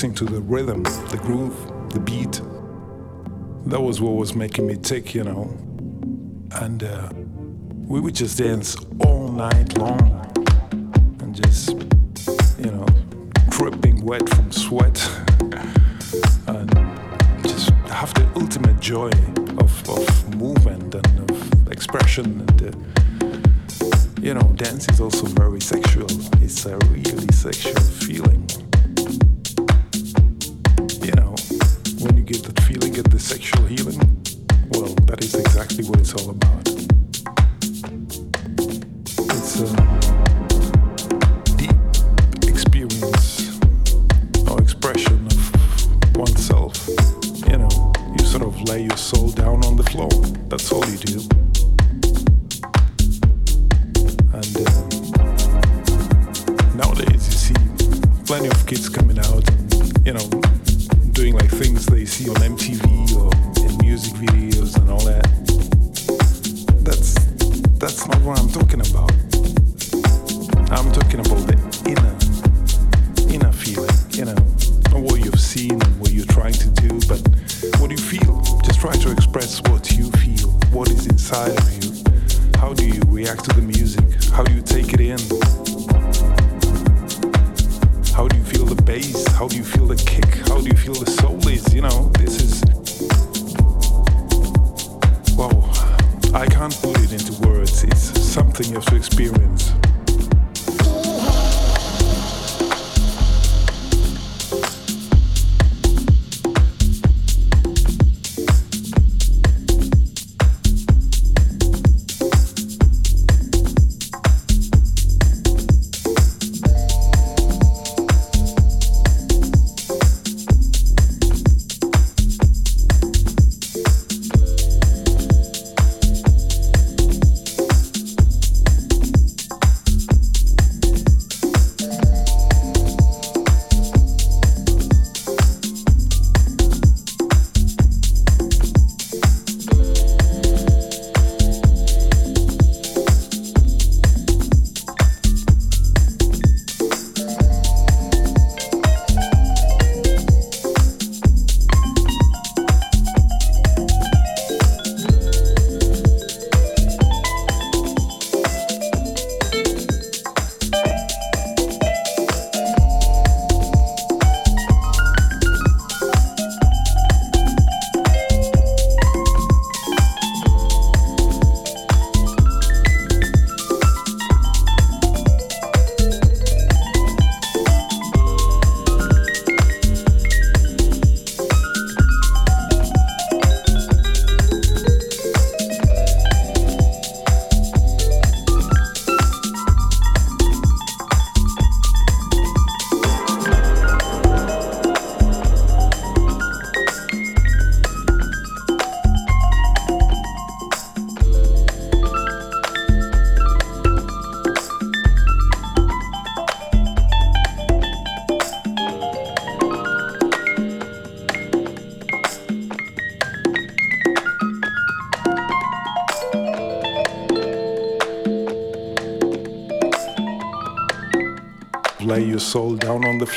to the rhythm, the groove, the beat. That was what was making me tick, you know. And uh, we would just dance all night long.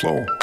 flow.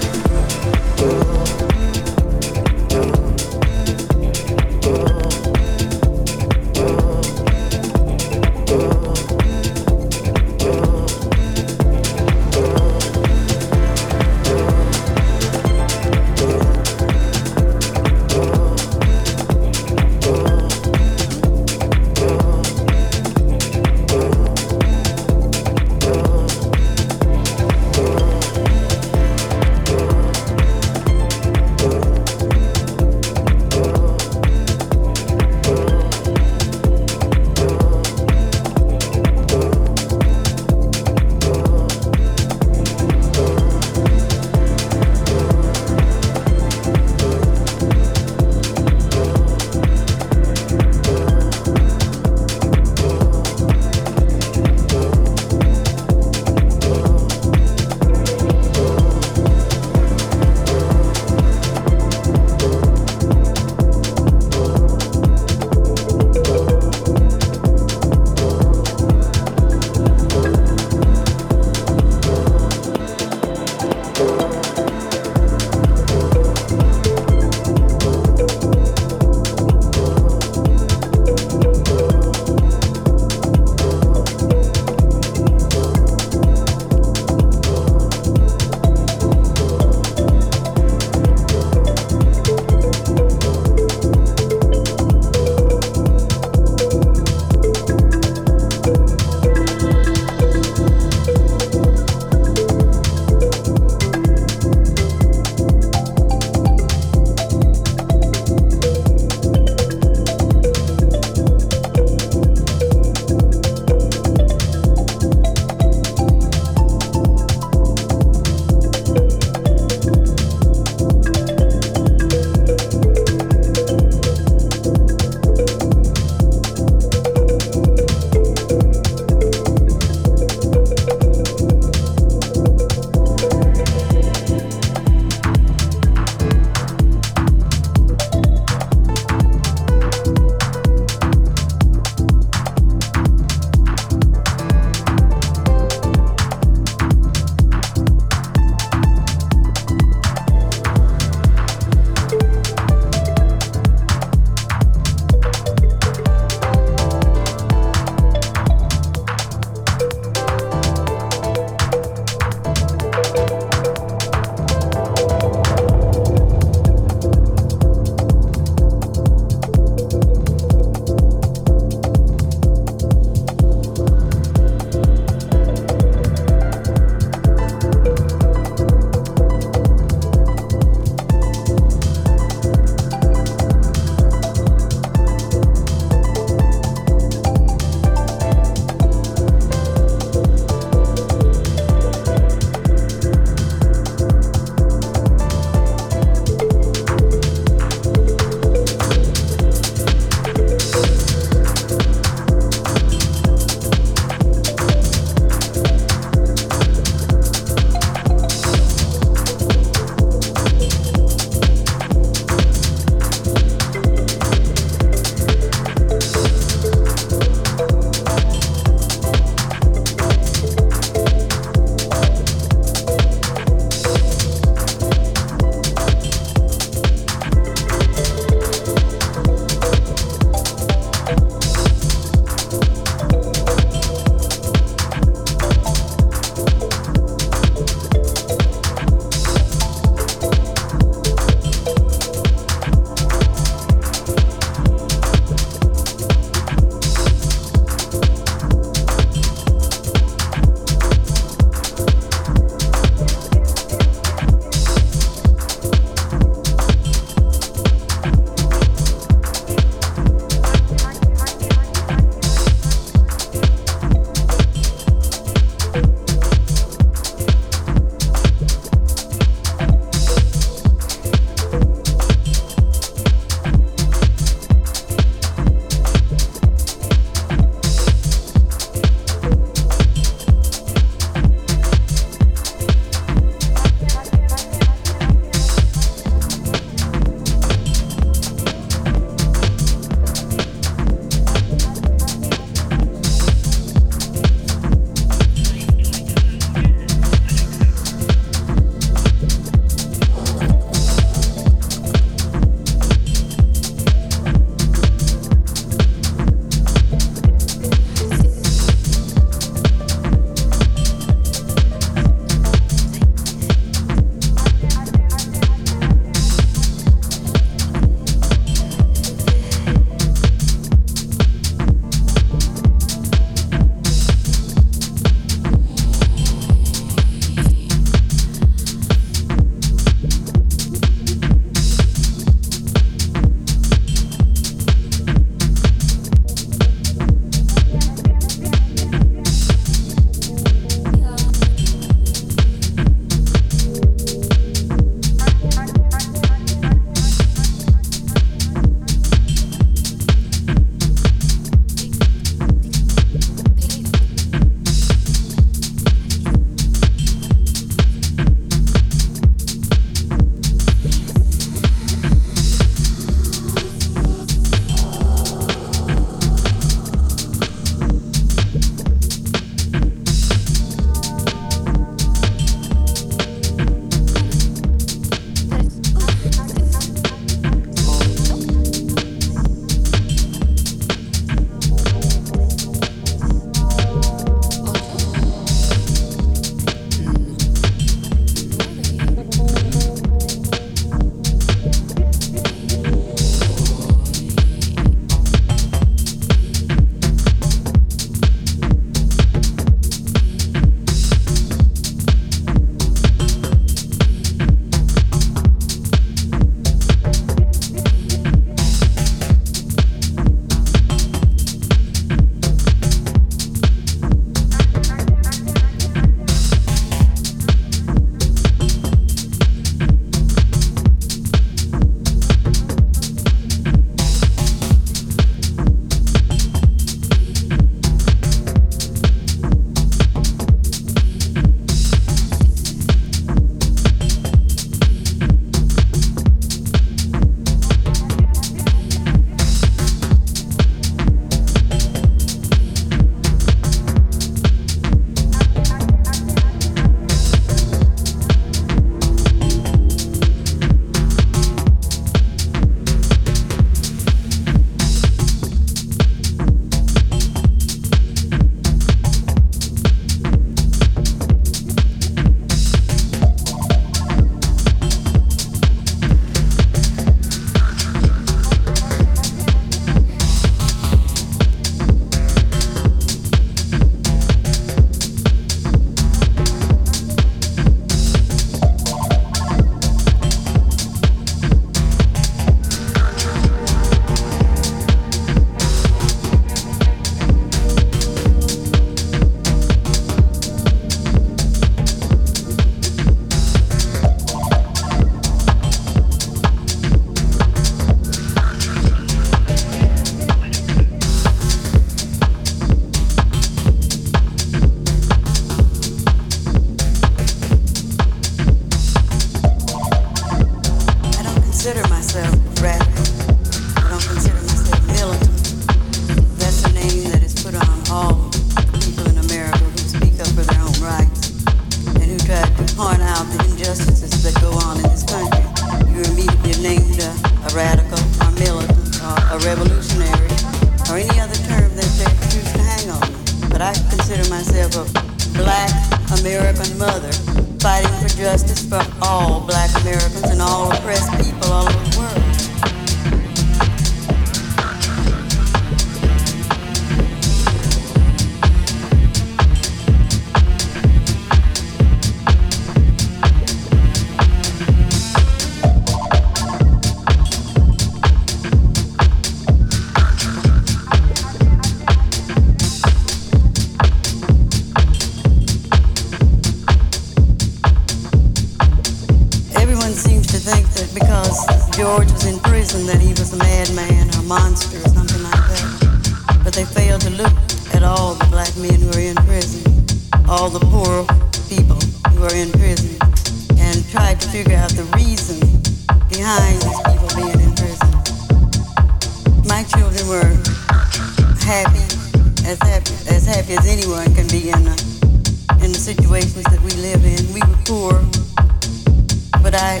I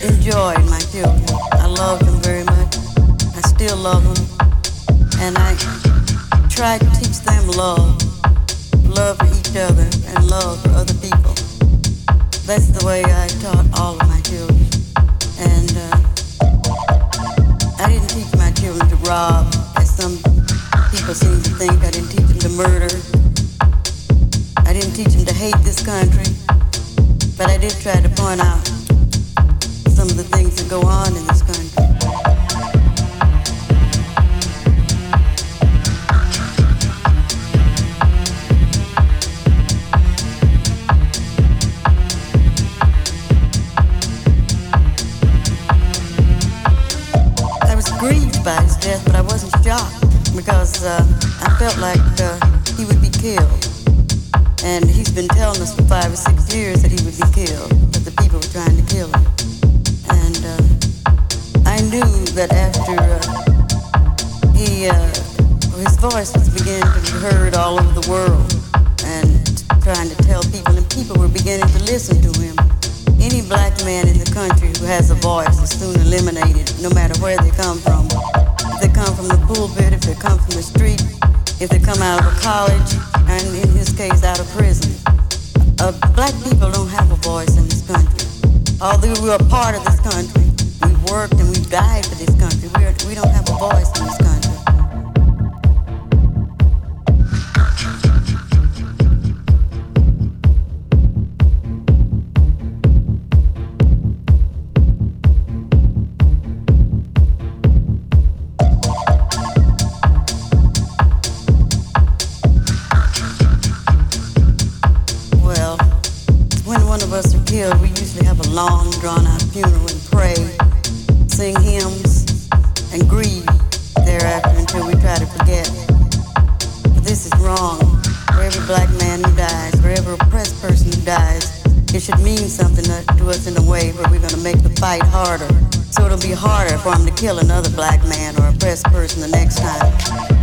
enjoy my children. I love them very much. I still love them. And I try to teach them love. Love for each other and love for other people. That's the way I taught all of my children. And uh, I didn't teach my children to rob, as some people seem to think. I didn't teach them to murder. I didn't teach them to hate this country. But I did try to point out I was grieved by his death, but I wasn't shocked because uh, I felt like uh, he would be killed. And he's been telling us for five or six years that he would be killed, that the people were trying to kill him knew that after uh, he uh, his voice was beginning to be heard all over the world and trying to tell people, and people were beginning to listen to him. Any black man in the country who has a voice is soon eliminated, no matter where they come from. If they come from the pulpit, if they come from the street, if they come out of college, and in his case, out of prison. Uh, black people don't have a voice in this country. Although we're part of this country, worked and we died for this country. We're, we do not have a voice in this country. harder. So it'll be harder for him to kill another black man or oppressed person the next time.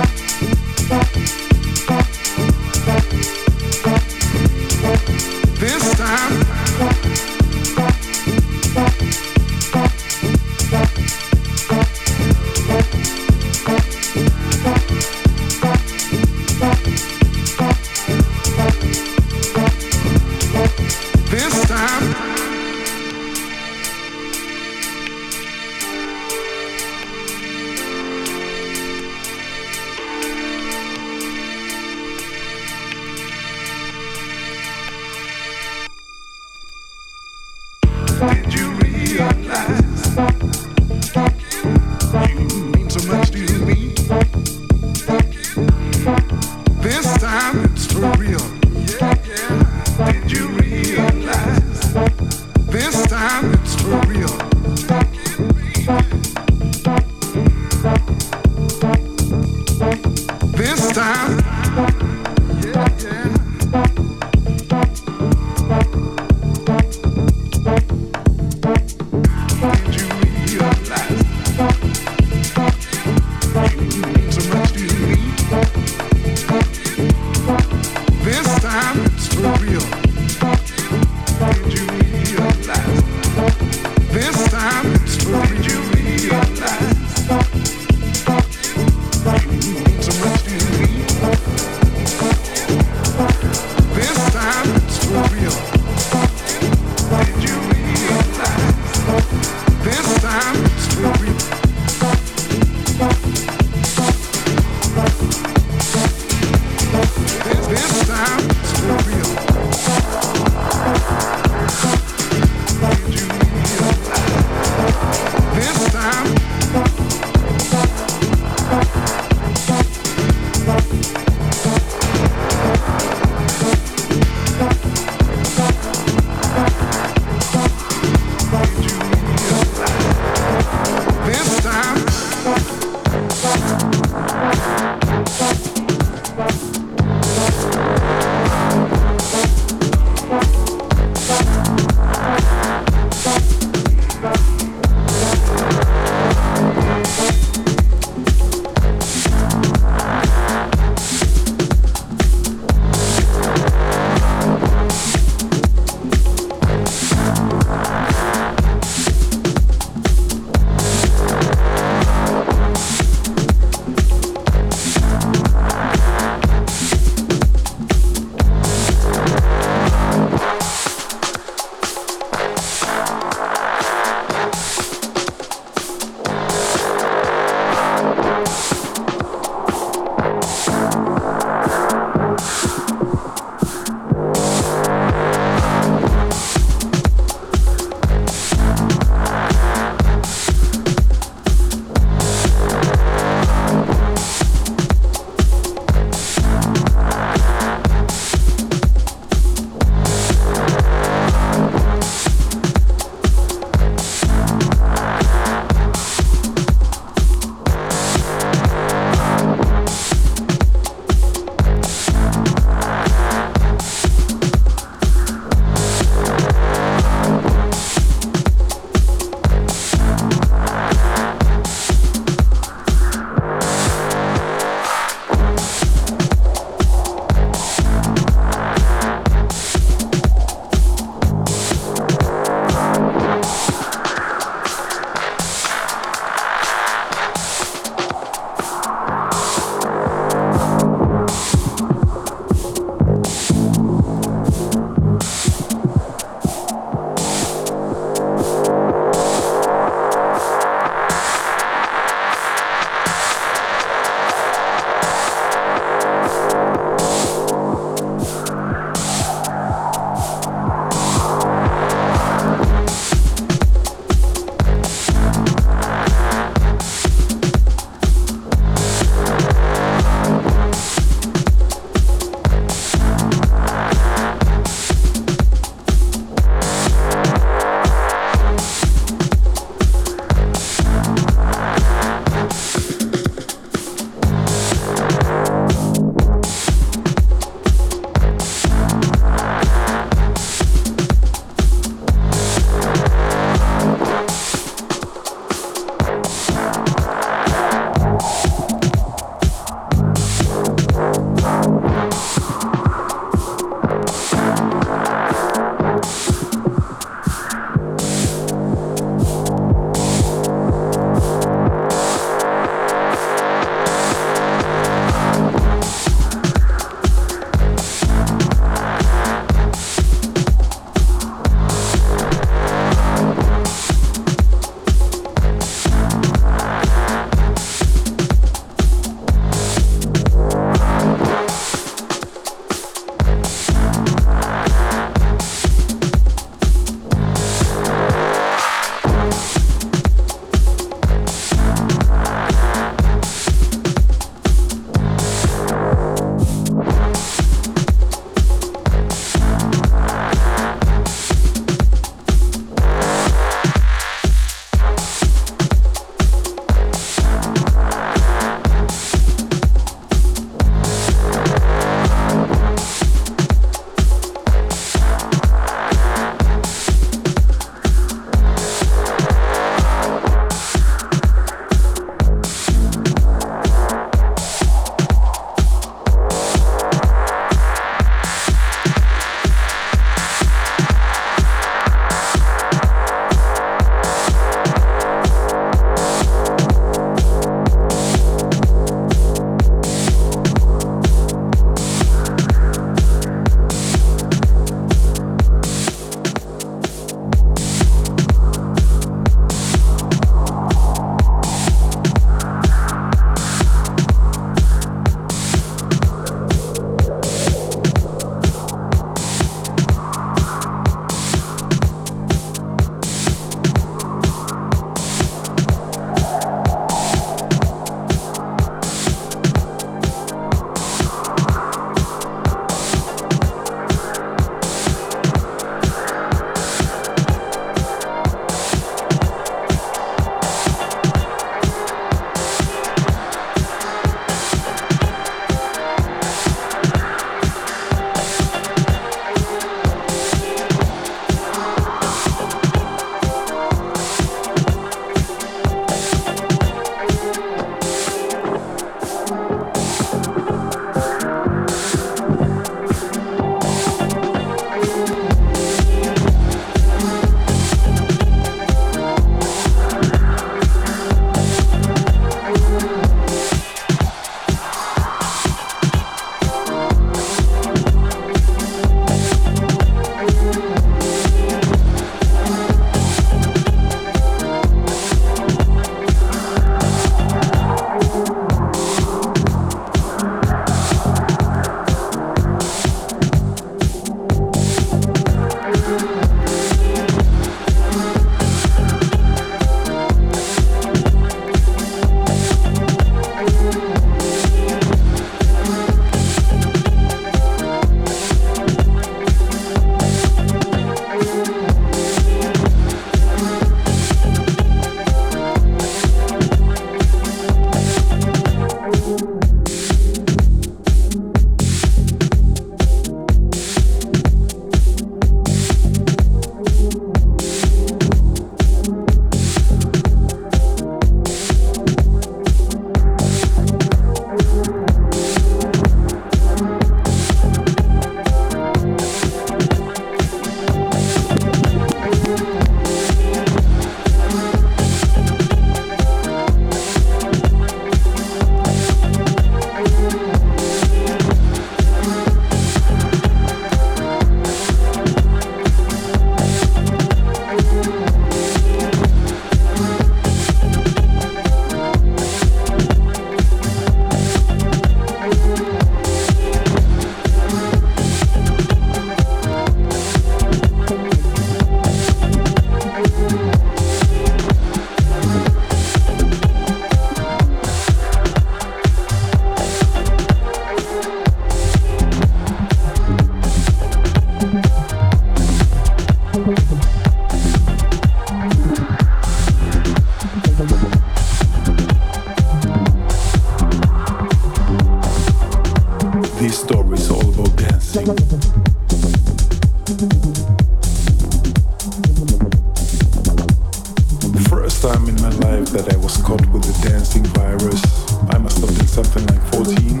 That I was caught with the dancing virus, I must have been something like 14.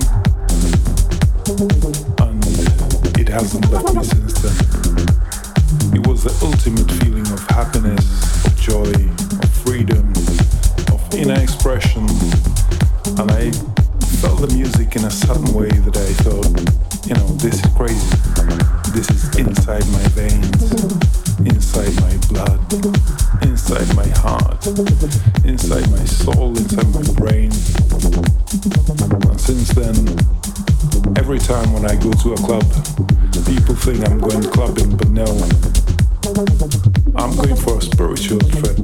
And it hasn't left me since then. It was the ultimate feeling of happiness, of joy, of freedom, of inner expression. And I felt the music in a certain way that I thought, you know, this is crazy. This is inside inside my soul, inside my brain. And since then, every time when I go to a club, people think I'm going clubbing, but no. I'm going for a spiritual trip.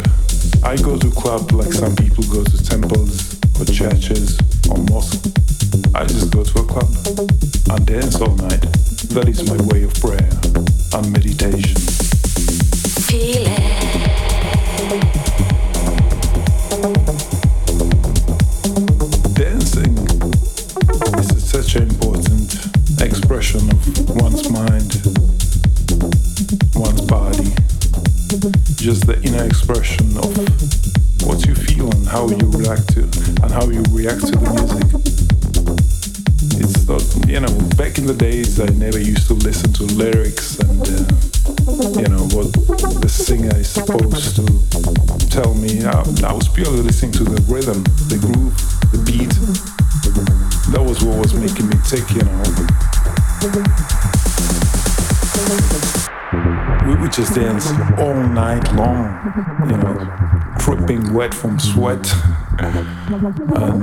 I go to club like some people go to temples or churches or mosques. I just go to a club and dance all night. That is my you know, dripping wet from sweat, and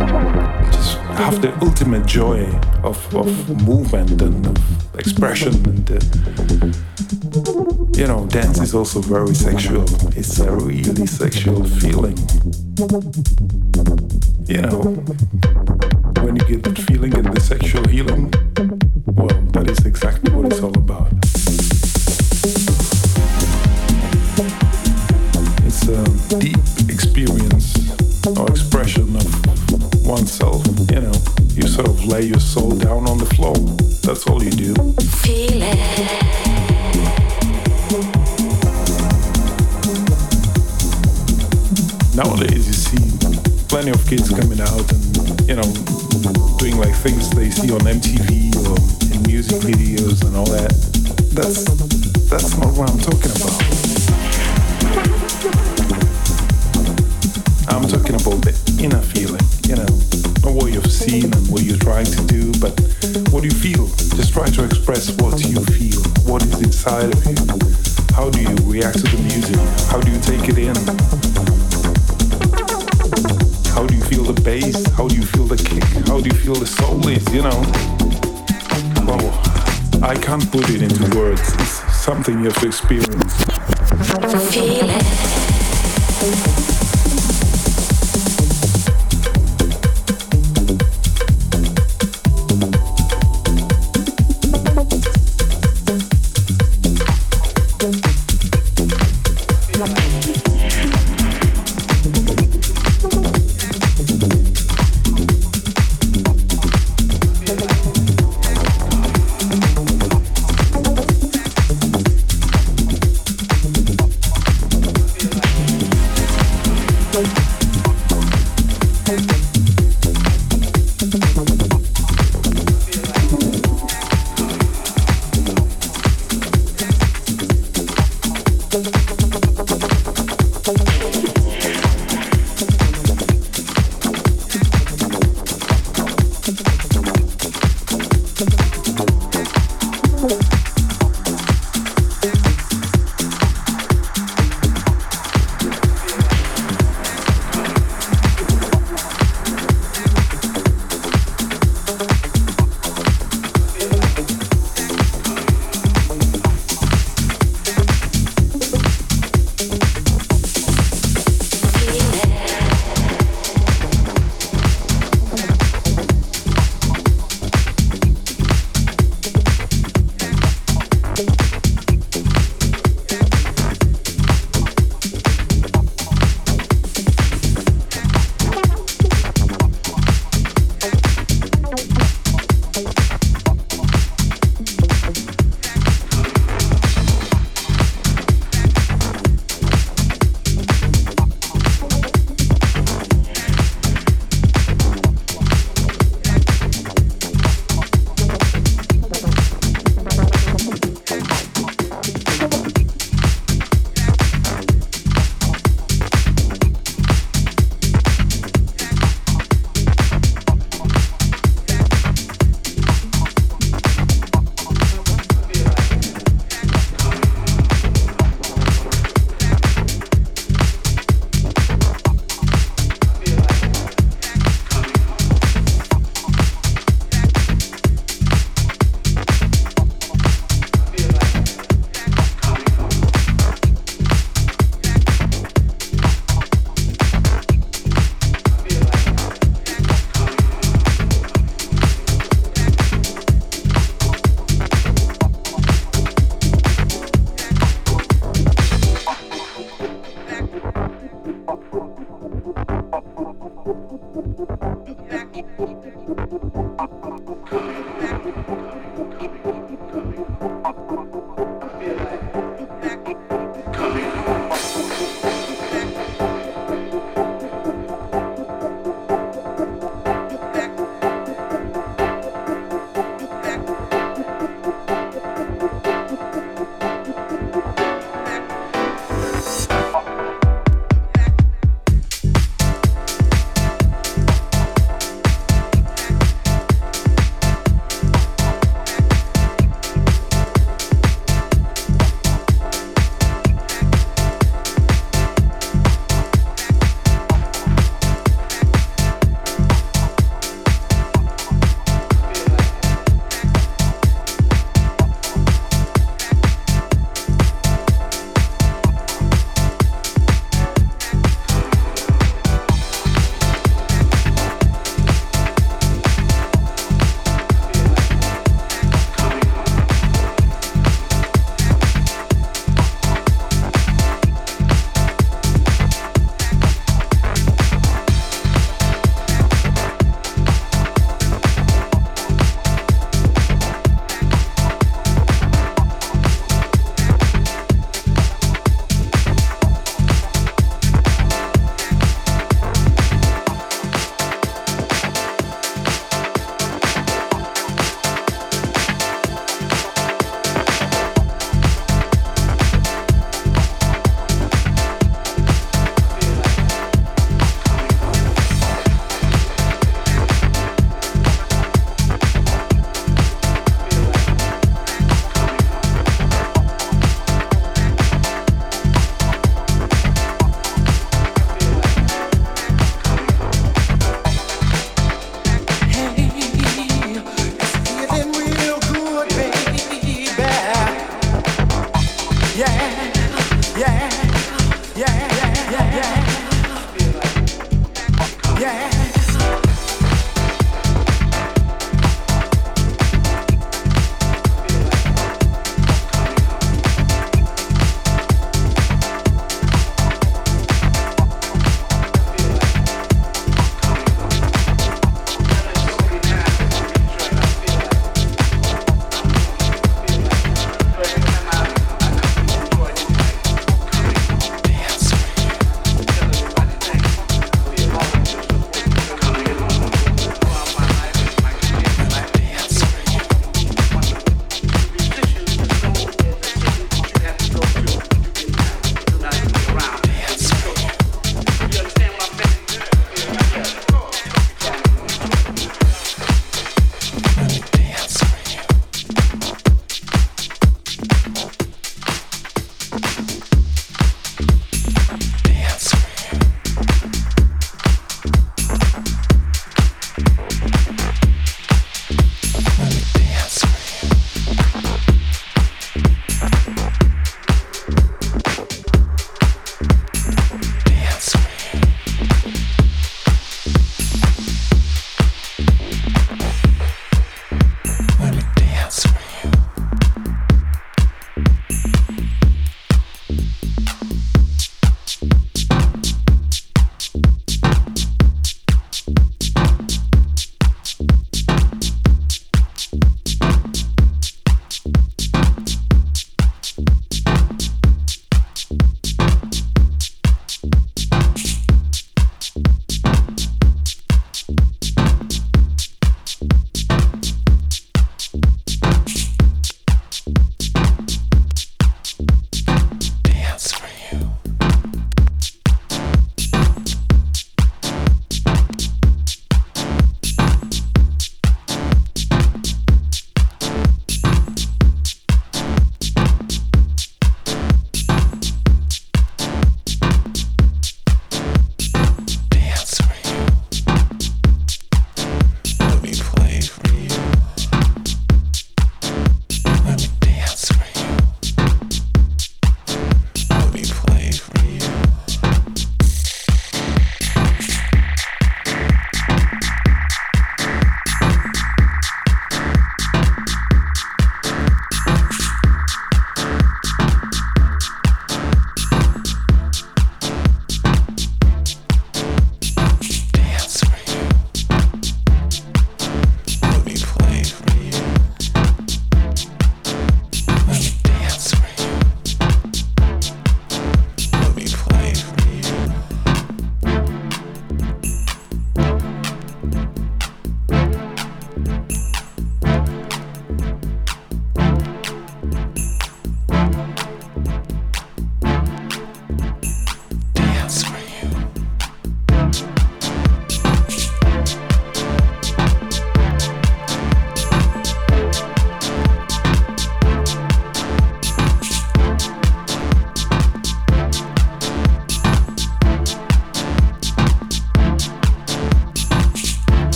just have the ultimate joy of, of movement and of expression. And uh, you know, dance is also very sexual. It's a really sexual feeling. You know, when you get that feeling and the sexual healing,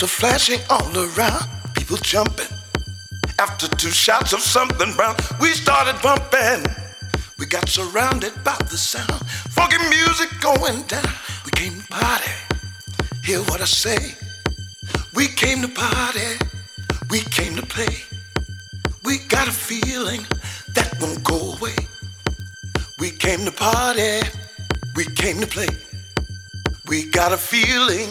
lights are flashing all around, people jumping. After two shots of something brown, we started bumping. We got surrounded by the sound, funky music going down. We came to party, hear what I say. We came to party, we came to play. We got a feeling that won't go away. We came to party, we came to play. We got a feeling